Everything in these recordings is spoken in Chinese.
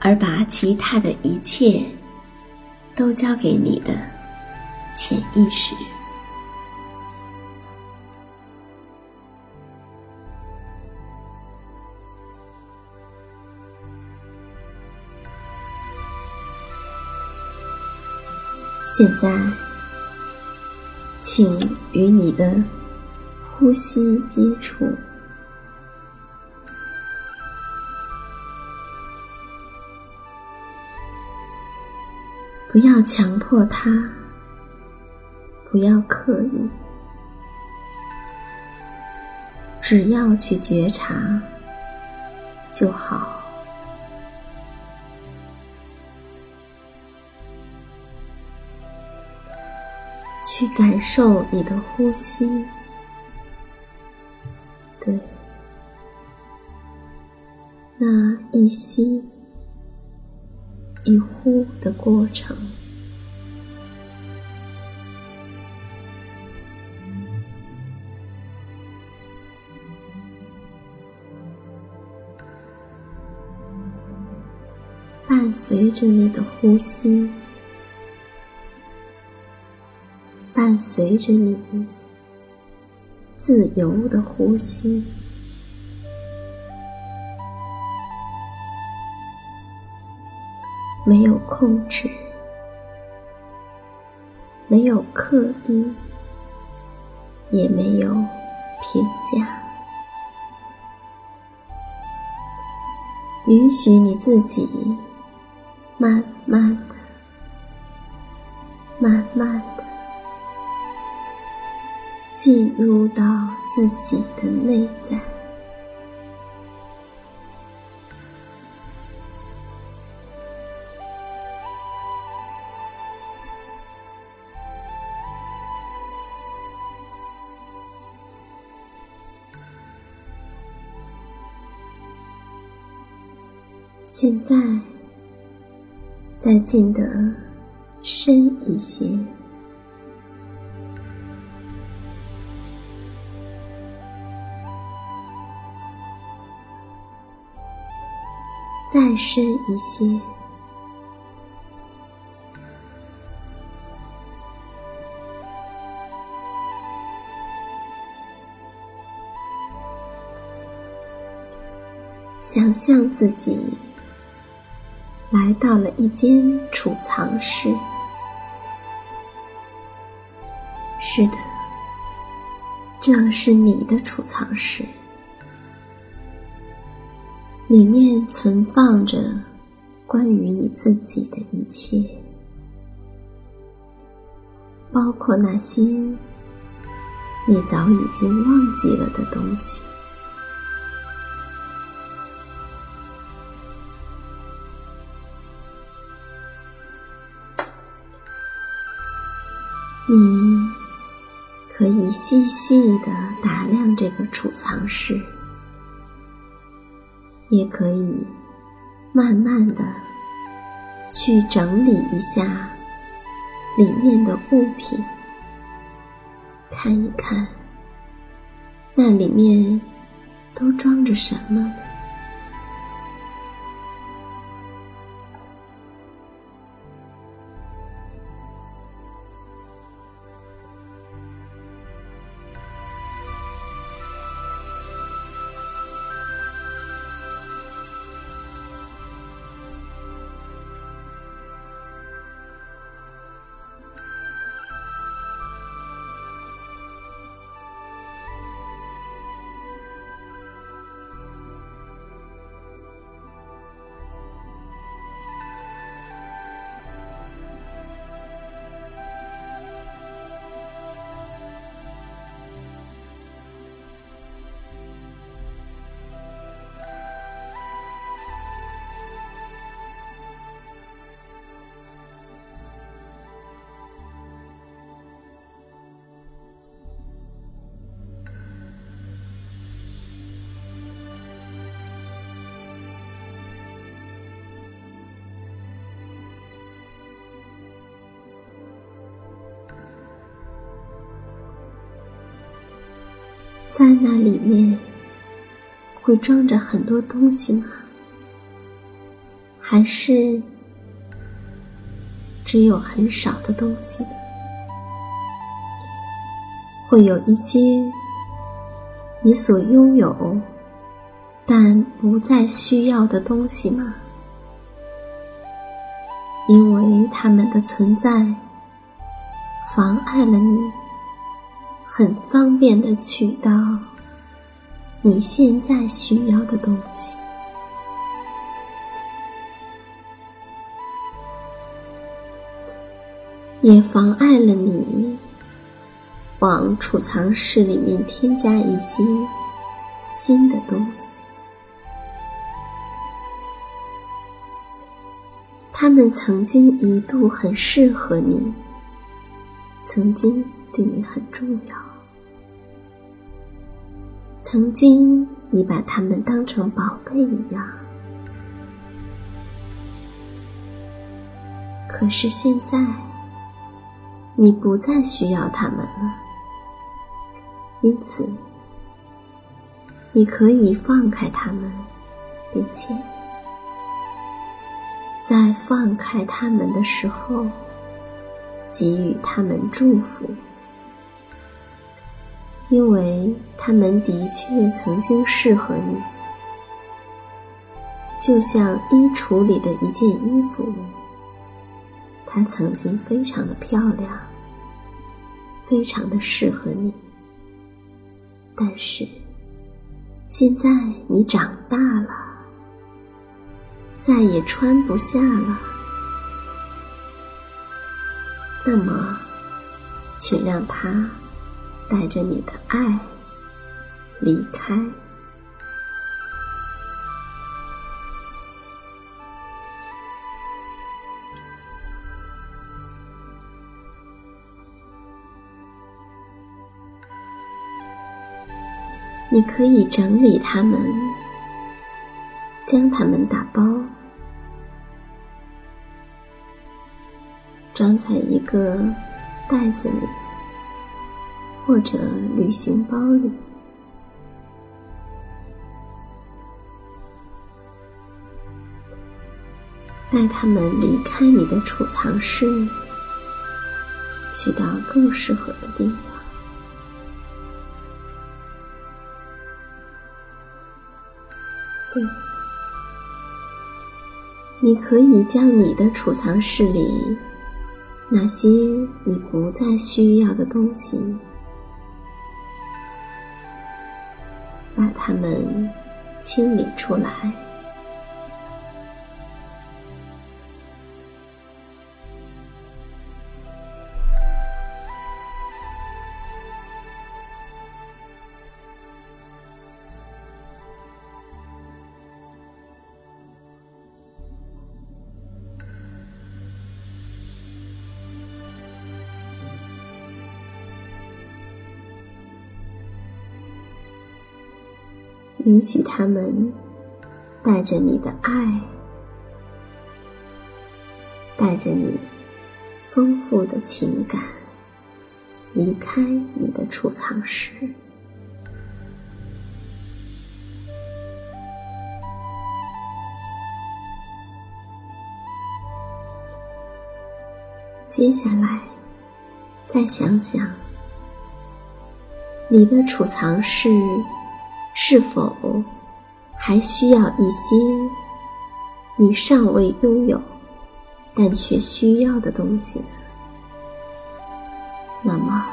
而把其他的一切都交给你的潜意识。现在，请与你的呼吸接触。不要强迫他，不要刻意，只要去觉察就好。去感受你的呼吸，对，那一吸。一呼的过程，伴随着你的呼吸，伴随着你自由的呼吸。没有控制，没有刻意，也没有评价，允许你自己慢慢的、慢慢的进入到自己的内在。现在，再进得深一些，再深一些，想象自己来到了一间储藏室。是的，这是你的储藏室，里面存放着关于你自己的一切，包括那些你早已经忘记了的东西。你可以细细的打量这个储藏室，也可以慢慢的去整理一下里面的物品，看一看那里面都装着什么。在那里面会装着很多东西吗？还是只有很少的东西呢？会有一些你所拥有但不再需要的东西吗？因为它们的存在妨碍了你。很方便的取到你现在需要的东西，也妨碍了你往储藏室里面添加一些新的东西。他们曾经一度很适合你，曾经。对你很重要。曾经，你把他们当成宝贝一样，可是现在，你不再需要他们了。因此，你可以放开他们，并且在放开他们的时候，给予他们祝福。因为他们的确曾经适合你，就像衣橱里的一件衣服，它曾经非常的漂亮，非常的适合你。但是，现在你长大了，再也穿不下了，那么，请让它。带着你的爱离开，你可以整理它们，将它们打包，装在一个袋子里。或者旅行包里，带他们离开你的储藏室，去到更适合的地方。对。你可以将你的储藏室里那些你不再需要的东西，把它们清理出来。允许他们带着你的爱，带着你丰富的情感离开你的储藏室。接下来，再想想你的储藏室。是否还需要一些你尚未拥有但却需要的东西？那么，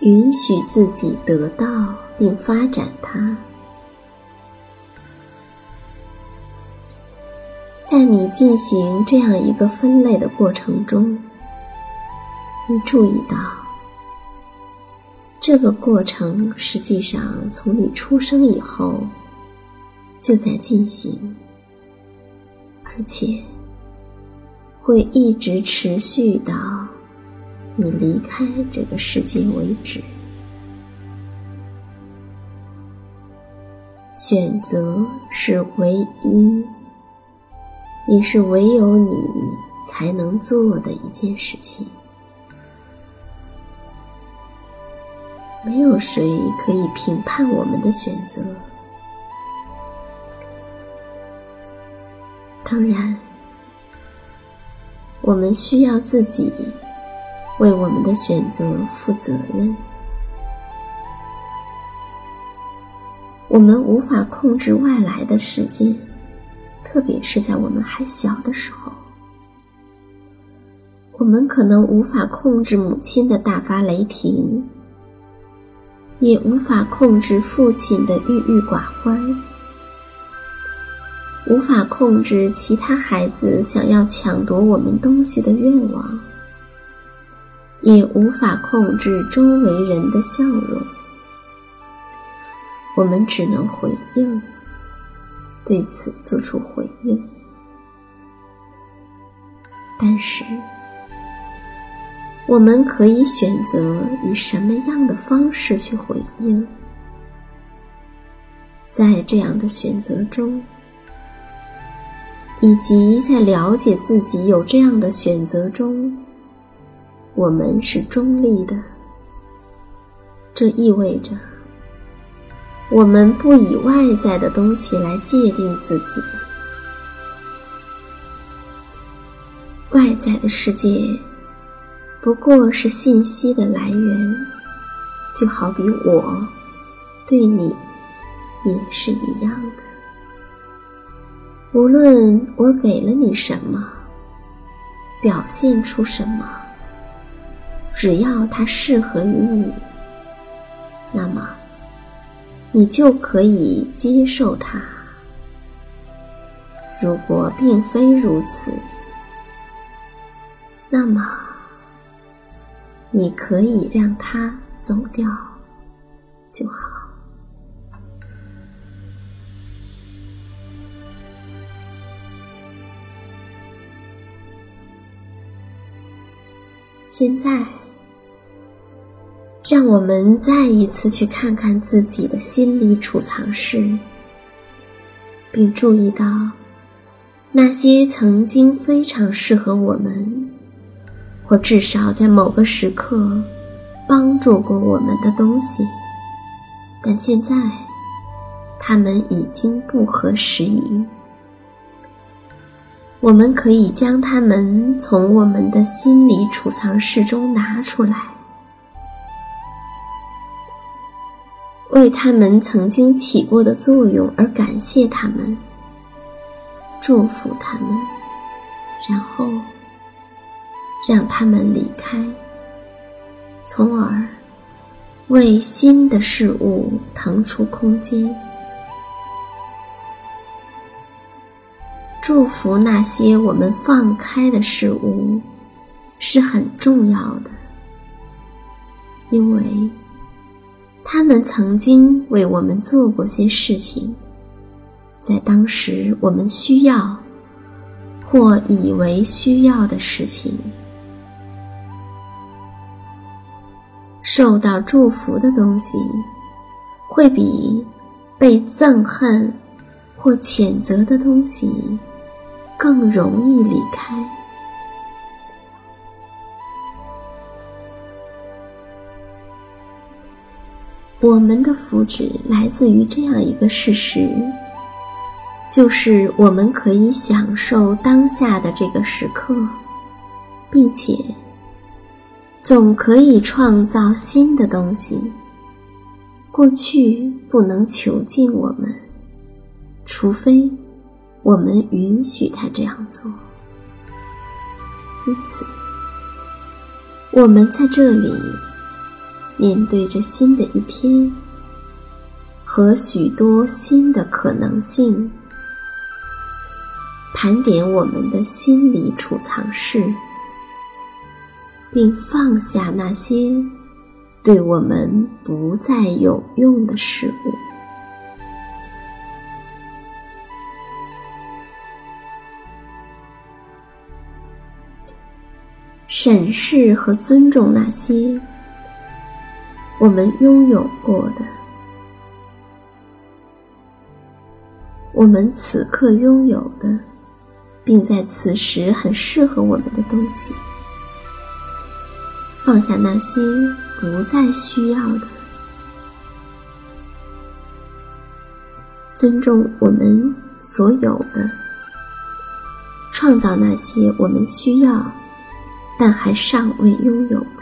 允许自己得到并发展它。在你进行这样一个分类的过程中，你注意到。这个过程实际上从你出生以后就在进行，而且会一直持续到你离开这个世界为止。选择是唯一，也是唯有你才能做的一件事情。没有谁可以评判我们的选择。当然，我们需要自己为我们的选择负责任。我们无法控制外来的世界，特别是在我们还小的时候。我们可能无法控制母亲的大发雷霆。也无法控制父亲的郁郁寡欢，无法控制其他孩子想要抢夺我们东西的愿望，也无法控制周围人的笑容。我们只能回应，对此做出回应。但是。我们可以选择以什么样的方式去回应，在这样的选择中，以及在了解自己有这样的选择中，我们是中立的。这意味着，我们不以外在的东西来界定自己，外在的世界。不过是信息的来源，就好比我对你也是一样的。无论我给了你什么，表现出什么，只要它适合于你，那么你就可以接受它。如果并非如此，那么。你可以让它走掉就好。现在，让我们再一次去看看自己的心理储藏室，并注意到那些曾经非常适合我们。或至少在某个时刻帮助过我们的东西，但现在它们已经不合时宜。我们可以将它们从我们的心理储藏室中拿出来，为他们曾经起过的作用而感谢他们，祝福他们，然后让他们离开，从而为新的事物腾出空间。祝福那些我们放开的事物是很重要的，因为他们曾经为我们做过些事情，在当时我们需要或以为需要的事情。受到祝福的东西，会比被憎恨或谴责的东西。更容易离开。我们的福祉来自于这样一个事实，就是我们可以享受当下的这个时刻，并且总可以创造新的东西。过去不能囚禁我们，除非。我们允许他这样做，因此，我们在这里面对着新的一天和许多新的可能性，盘点我们的心理储藏室，并放下那些对我们不再有用的事物。审视和尊重那些我们拥有过的、我们此刻拥有的，并在此时很适合我们的东西，放下那些不再需要的，尊重我们所有的，创造那些我们需要。但还尚未拥有的，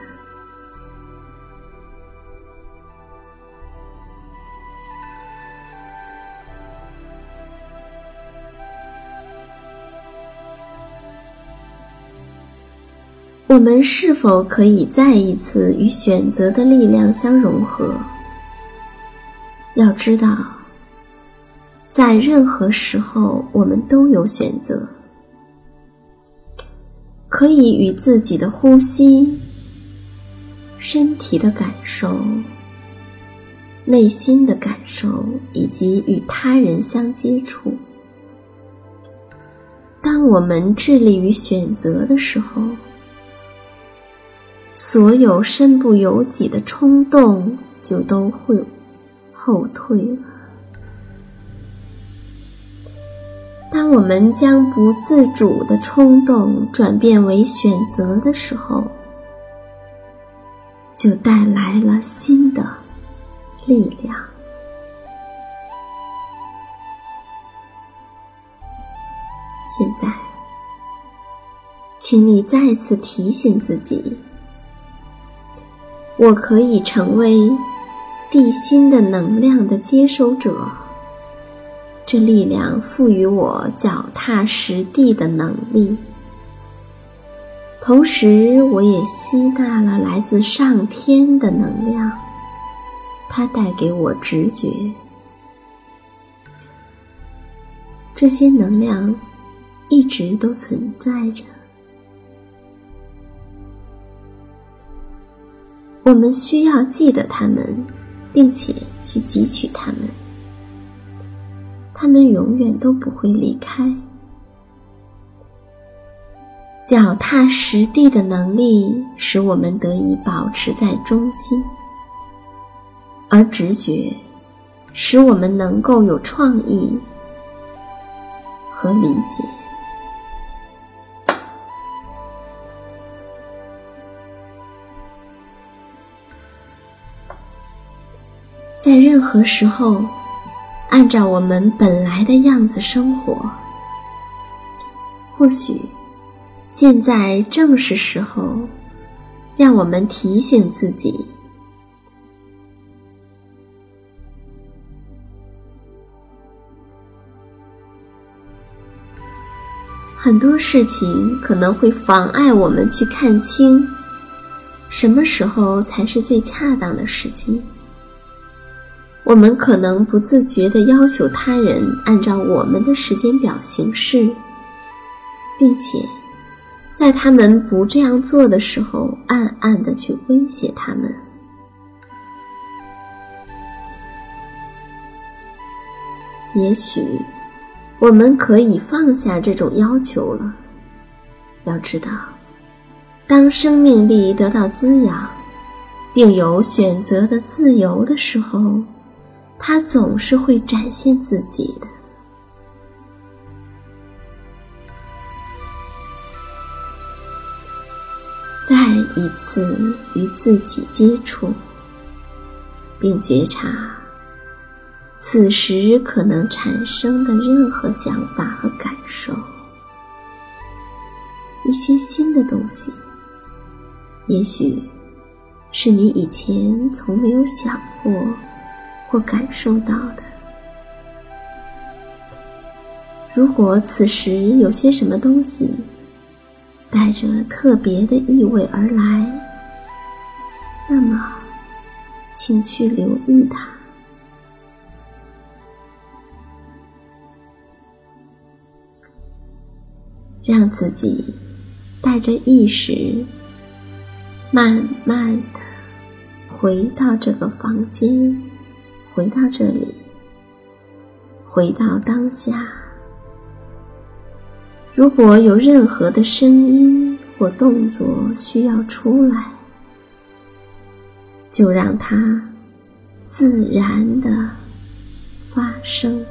我们是否可以再一次与选择的力量相融合？要知道，在任何时候，我们都有选择。可以与自己的呼吸、身体的感受、内心的感受，以及与他人相接触。当我们致力于选择的时候，所有身不由己的冲动就都会后退了。当我们将不自主的冲动转变为选择的时候，就带来了新的力量。现在，请你再次提醒自己：我可以成为地心的能量的接收者。这力量赋予我脚踏实地的能力，同时我也吸纳了来自上天的能量，它带给我直觉。这些能量一直都存在着，我们需要记得他们，并且去汲取他们。他们永远都不会离开。脚踏实地的能力使我们得以保持在中心，而直觉使我们能够有创意和理解。在任何时候。按照我们本来的样子生活，或许现在正是时候，让我们提醒自己：很多事情可能会妨碍我们去看清什么时候才是最恰当的时机。我们可能不自觉地要求他人按照我们的时间表行事，并且在他们不这样做的时候，暗暗地去威胁他们。也许我们可以放下这种要求了。要知道，当生命力得到滋养，并有选择的自由的时候，他总是会展现自己的。再一次与自己接触，并觉察。此时可能产生的任何想法和感受，一些新的东西，也许是你以前从没有想过或感受到的。如果此时有些什么东西带着特别的意味而来，那么，请去留意它。让自己带着意识，慢慢的回到这个房间，回到这里，回到当下。如果有任何的声音或动作需要出来，就让它自然的发生。